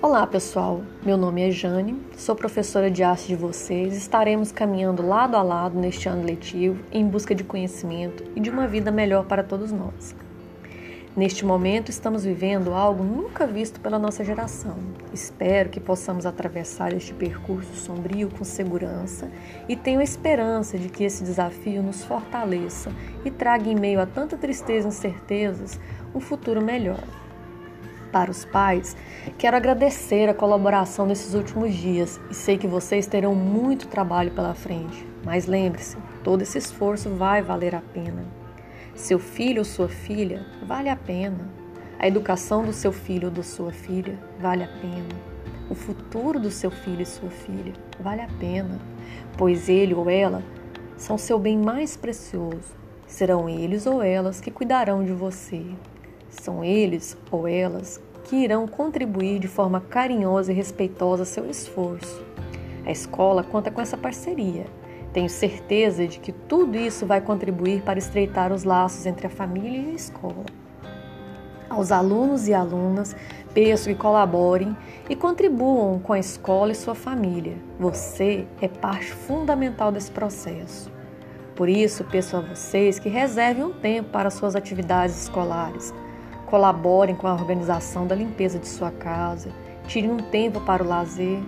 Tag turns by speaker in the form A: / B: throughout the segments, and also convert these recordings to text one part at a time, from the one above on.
A: Olá pessoal, meu nome é Jane, sou professora de arte de vocês. Estaremos caminhando lado a lado neste ano letivo em busca de conhecimento e de uma vida melhor para todos nós. Neste momento, estamos vivendo algo nunca visto pela nossa geração. Espero que possamos atravessar este percurso sombrio com segurança e tenho a esperança de que esse desafio nos fortaleça e traga, em meio a tanta tristeza e incertezas, um futuro melhor. Para os pais, quero agradecer a colaboração nesses últimos dias e sei que vocês terão muito trabalho pela frente. Mas lembre-se, todo esse esforço vai valer a pena. Seu filho ou sua filha vale a pena. A educação do seu filho ou da sua filha vale a pena. O futuro do seu filho e sua filha vale a pena, pois ele ou ela são seu bem mais precioso. Serão eles ou elas que cuidarão de você, são eles ou elas que irão contribuir de forma carinhosa e respeitosa seu esforço. A escola conta com essa parceria. Tenho certeza de que tudo isso vai contribuir para estreitar os laços entre a família e a escola. Aos alunos e alunas, peço que colaborem e contribuam com a escola e sua família. Você é parte fundamental desse processo. Por isso, peço a vocês que reservem um tempo para suas atividades escolares Colaborem com a organização da limpeza de sua casa, tirem um tempo para o lazer,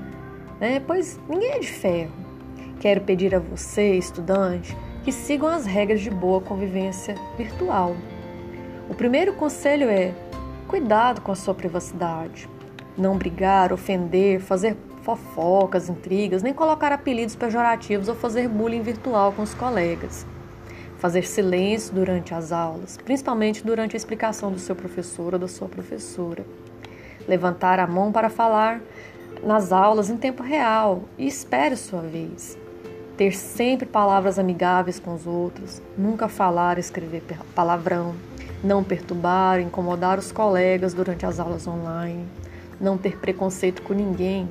A: né? pois ninguém é de ferro. Quero pedir a você, estudante, que sigam as regras de boa convivência virtual. O primeiro conselho é: cuidado com a sua privacidade. Não brigar, ofender, fazer fofocas, intrigas, nem colocar apelidos pejorativos ou fazer bullying virtual com os colegas fazer silêncio durante as aulas, principalmente durante a explicação do seu professor ou da sua professora. Levantar a mão para falar nas aulas em tempo real e espere sua vez. Ter sempre palavras amigáveis com os outros, nunca falar e escrever palavrão, não perturbar, incomodar os colegas durante as aulas online, não ter preconceito com ninguém.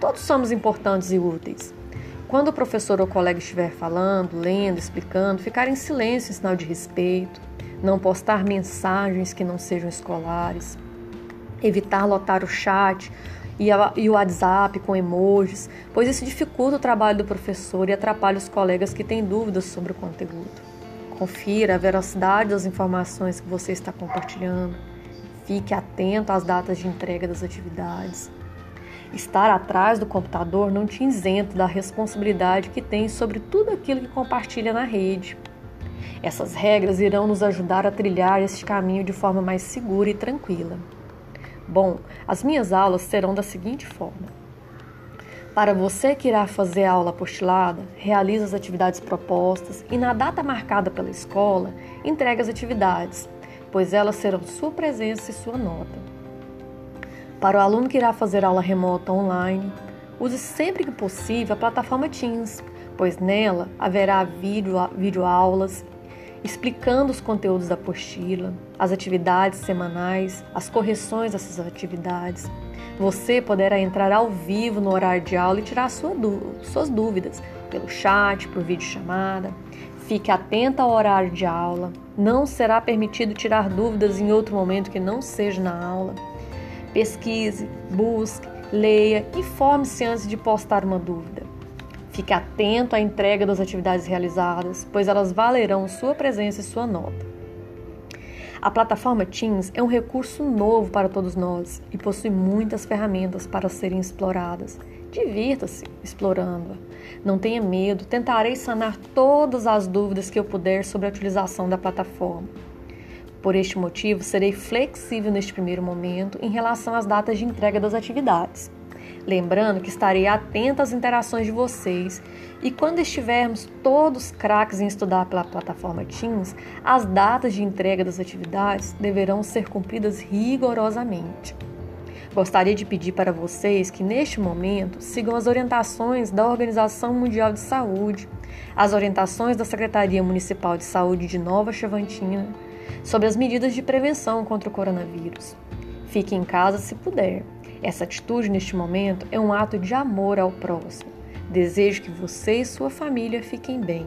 A: Todos somos importantes e úteis. Quando o professor ou colega estiver falando, lendo, explicando, ficar em silêncio em sinal de respeito, não postar mensagens que não sejam escolares, evitar lotar o chat e o WhatsApp com emojis, pois isso dificulta o trabalho do professor e atrapalha os colegas que têm dúvidas sobre o conteúdo. Confira a veracidade das informações que você está compartilhando. Fique atento às datas de entrega das atividades. Estar atrás do computador não te isenta da responsabilidade que tem sobre tudo aquilo que compartilha na rede. Essas regras irão nos ajudar a trilhar este caminho de forma mais segura e tranquila. Bom, as minhas aulas serão da seguinte forma: para você que irá fazer a aula apostilada, realize as atividades propostas e, na data marcada pela escola, entregue as atividades, pois elas serão sua presença e sua nota. Para o aluno que irá fazer aula remota online, use sempre que possível a plataforma Teams, pois nela haverá vídeo, videoaulas explicando os conteúdos da apostila, as atividades semanais, as correções dessas atividades. Você poderá entrar ao vivo no horário de aula e tirar sua suas dúvidas pelo chat, por videochamada. Fique atento ao horário de aula. Não será permitido tirar dúvidas em outro momento que não seja na aula. Pesquise, busque, leia, informe-se antes de postar uma dúvida. Fique atento à entrega das atividades realizadas, pois elas valerão sua presença e sua nota. A plataforma Teams é um recurso novo para todos nós e possui muitas ferramentas para serem exploradas. Divirta-se explorando-a. Não tenha medo, tentarei sanar todas as dúvidas que eu puder sobre a utilização da plataforma. Por este motivo, serei flexível neste primeiro momento em relação às datas de entrega das atividades. Lembrando que estarei atenta às interações de vocês e quando estivermos todos craques em estudar pela plataforma Teams, as datas de entrega das atividades deverão ser cumpridas rigorosamente. Gostaria de pedir para vocês que neste momento sigam as orientações da Organização Mundial de Saúde, as orientações da Secretaria Municipal de Saúde de Nova Chavantina sobre as medidas de prevenção contra o coronavírus. Fique em casa se puder. Essa atitude neste momento é um ato de amor ao próximo. Desejo que você e sua família fiquem bem.